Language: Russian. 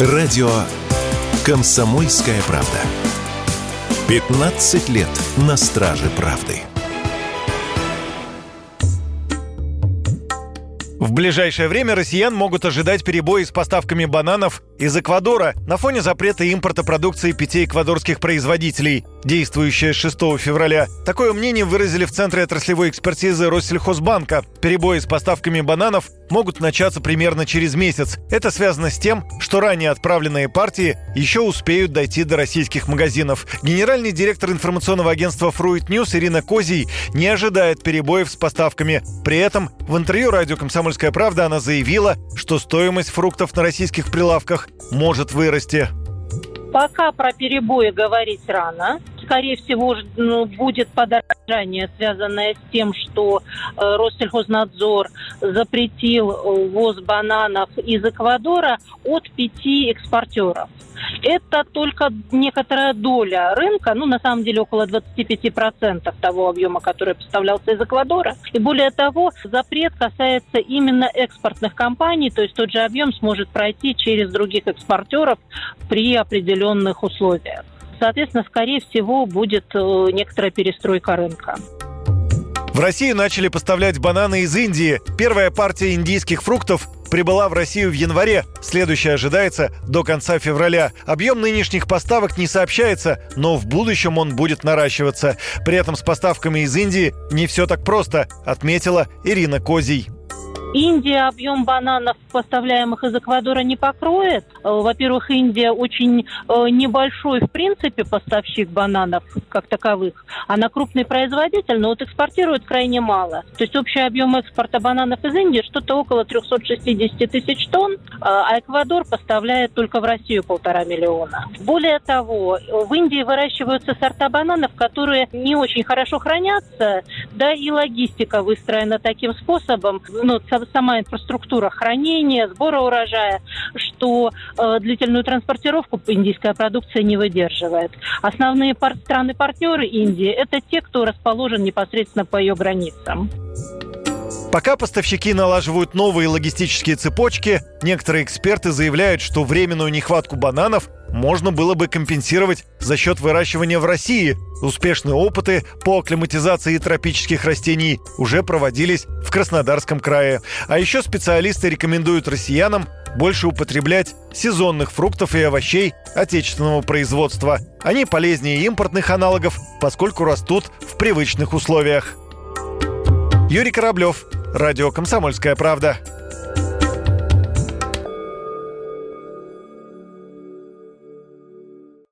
Радио «Комсомольская правда». 15 лет на страже правды. В ближайшее время россиян могут ожидать перебои с поставками бананов из Эквадора на фоне запрета импорта продукции пяти эквадорских производителей, действующая с 6 февраля. Такое мнение выразили в Центре отраслевой экспертизы Россельхозбанка. Перебои с поставками бананов могут начаться примерно через месяц. Это связано с тем, что ранее отправленные партии еще успеют дойти до российских магазинов. Генеральный директор информационного агентства Fruit News Ирина Козий не ожидает перебоев с поставками. При этом в интервью радио «Комсомольская правда» она заявила, что стоимость фруктов на российских прилавках может вырасти. Пока про перебои говорить рано. Скорее всего, ну, будет подорожание, связанное с тем, что э, Россельхознадзор запретил э, ввоз бананов из Эквадора от пяти экспортеров. Это только некоторая доля рынка, ну, на самом деле, около 25% того объема, который поставлялся из Эквадора. И более того, запрет касается именно экспортных компаний, то есть тот же объем сможет пройти через других экспортеров при определенных условиях. Соответственно, скорее всего, будет э, некоторая перестройка рынка. В Россию начали поставлять бананы из Индии. Первая партия индийских фруктов прибыла в Россию в январе. Следующая ожидается до конца февраля. Объем нынешних поставок не сообщается, но в будущем он будет наращиваться. При этом с поставками из Индии не все так просто, отметила Ирина Козий. Индия объем бананов, поставляемых из Эквадора, не покроет. Э, во-первых, Индия очень э, небольшой, в принципе, поставщик бананов как таковых. Она крупный производитель, но вот экспортирует крайне мало. То есть общий объем экспорта бананов из Индии что-то около 360 тысяч тонн, э, а Эквадор поставляет только в Россию полтора миллиона. Более того, в Индии выращиваются сорта бананов, которые не очень хорошо хранятся, да и логистика выстроена таким способом, ну, сама инфраструктура хранения, сбора урожая, что э, длительную транспортировку индийская продукция не выдерживает. Основные пар- страны-партнеры Индии – это те, кто расположен непосредственно по ее границам. Пока поставщики налаживают новые логистические цепочки, некоторые эксперты заявляют, что временную нехватку бананов можно было бы компенсировать за счет выращивания в России. Успешные опыты по акклиматизации тропических растений уже проводились в Краснодарском крае. А еще специалисты рекомендуют россиянам больше употреблять сезонных фруктов и овощей отечественного производства. Они полезнее импортных аналогов, поскольку растут в привычных условиях. Юрий Кораблев, Радио «Комсомольская правда».